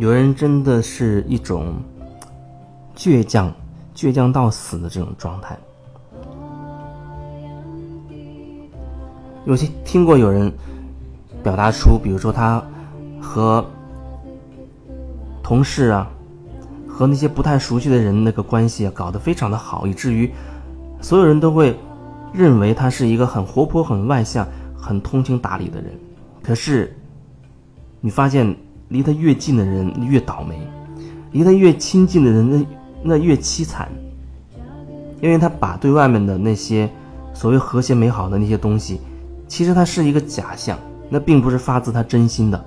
有人真的是一种倔强、倔强到死的这种状态。有些听过有人表达出，比如说他和同事啊，和那些不太熟悉的人那个关系啊，搞得非常的好，以至于所有人都会认为他是一个很活泼、很外向、很通情达理的人。可是你发现，离他越近的人越倒霉，离他越亲近的人那那越凄惨，因为他把对外面的那些所谓和谐美好的那些东西。其实它是一个假象，那并不是发自他真心的，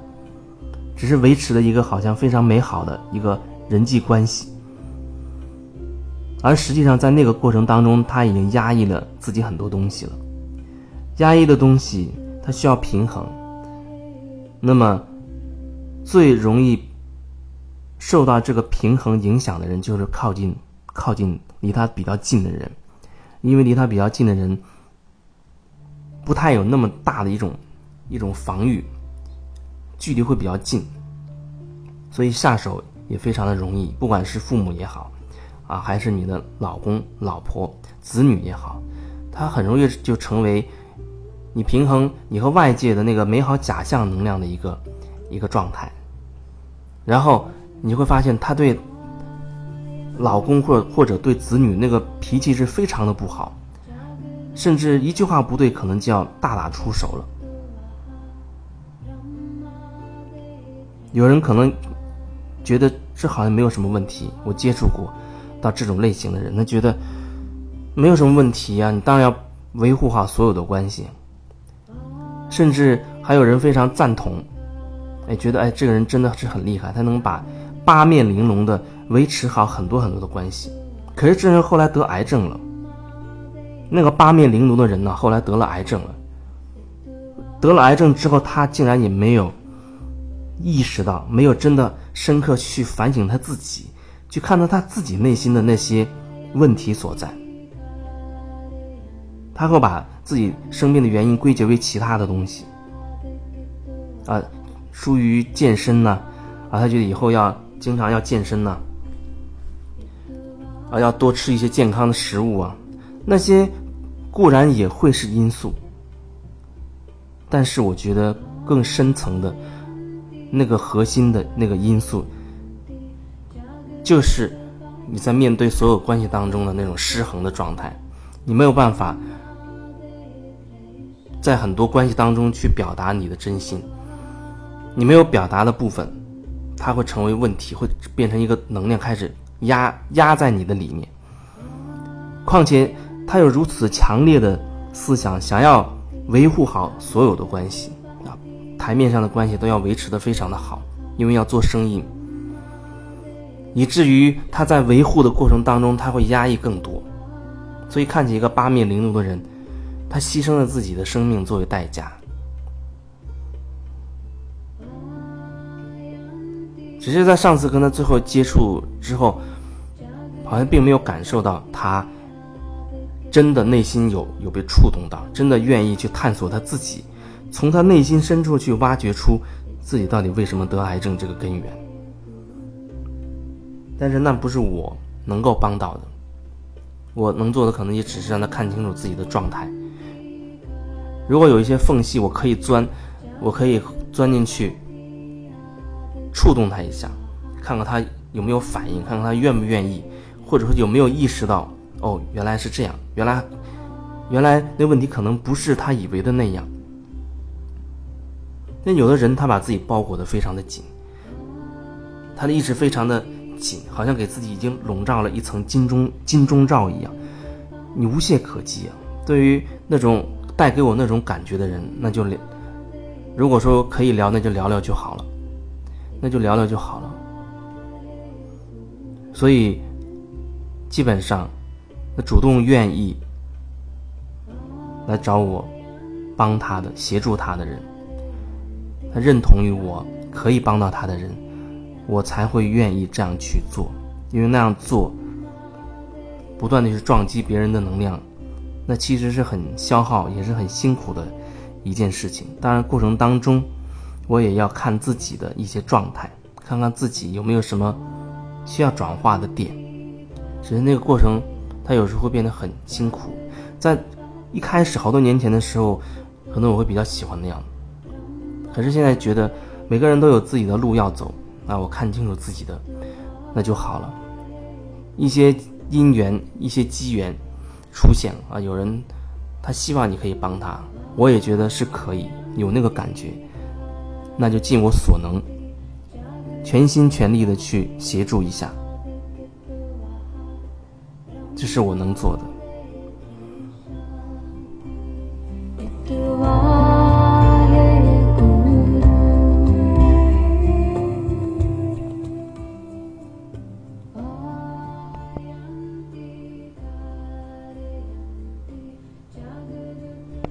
只是维持了一个好像非常美好的一个人际关系，而实际上在那个过程当中，他已经压抑了自己很多东西了。压抑的东西，它需要平衡。那么，最容易受到这个平衡影响的人，就是靠近、靠近离他比较近的人，因为离他比较近的人。不太有那么大的一种一种防御，距离会比较近，所以下手也非常的容易。不管是父母也好，啊，还是你的老公、老婆、子女也好，他很容易就成为你平衡你和外界的那个美好假象能量的一个一个状态。然后你会发现，他对老公或或者对子女那个脾气是非常的不好。甚至一句话不对，可能就要大打出手了。有人可能觉得这好像没有什么问题，我接触过到这种类型的人，他觉得没有什么问题呀。你当然要维护好所有的关系，甚至还有人非常赞同，哎，觉得哎这个人真的是很厉害，他能把八面玲珑的维持好很多很多的关系。可是这人后来得癌症了。那个八面玲珑的人呢，后来得了癌症了。得了癌症之后，他竟然也没有意识到，没有真的深刻去反省他自己，去看到他自己内心的那些问题所在。他会把自己生病的原因归结为其他的东西，啊，疏于健身呢，啊，他觉得以后要经常要健身呢，啊，要多吃一些健康的食物啊，那些。固然也会是因素，但是我觉得更深层的那个核心的那个因素，就是你在面对所有关系当中的那种失衡的状态，你没有办法在很多关系当中去表达你的真心，你没有表达的部分，它会成为问题，会变成一个能量开始压压在你的里面，况且。他有如此强烈的思想，想要维护好所有的关系啊，台面上的关系都要维持的非常的好，因为要做生意，以至于他在维护的过程当中，他会压抑更多，所以看起一个八面玲珑的人，他牺牲了自己的生命作为代价，只是在上次跟他最后接触之后，好像并没有感受到他。真的内心有有被触动到，真的愿意去探索他自己，从他内心深处去挖掘出自己到底为什么得癌症这个根源。但是那不是我能够帮到的，我能做的可能也只是让他看清楚自己的状态。如果有一些缝隙，我可以钻，我可以钻进去，触动他一下，看看他有没有反应，看看他愿不愿意，或者说有没有意识到。哦，原来是这样。原来，原来那问题可能不是他以为的那样。那有的人他把自己包裹的非常的紧，他的意识非常的紧，好像给自己已经笼罩了一层金钟金钟罩一样，你无懈可击啊。对于那种带给我那种感觉的人，那就聊。如果说可以聊，那就聊聊就好了，那就聊聊就好了。所以，基本上。那主动愿意来找我帮他的、协助他的人，他认同于我可以帮到他的人，我才会愿意这样去做。因为那样做，不断的去撞击别人的能量，那其实是很消耗，也是很辛苦的一件事情。当然，过程当中我也要看自己的一些状态，看看自己有没有什么需要转化的点。只是那个过程，它有时候会变得很辛苦。在一开始好多年前的时候，可能我会比较喜欢那样。可是现在觉得每个人都有自己的路要走，那我看清楚自己的，那就好了。一些因缘、一些机缘出现啊，有人他希望你可以帮他，我也觉得是可以有那个感觉，那就尽我所能，全心全力的去协助一下，这是我能做的。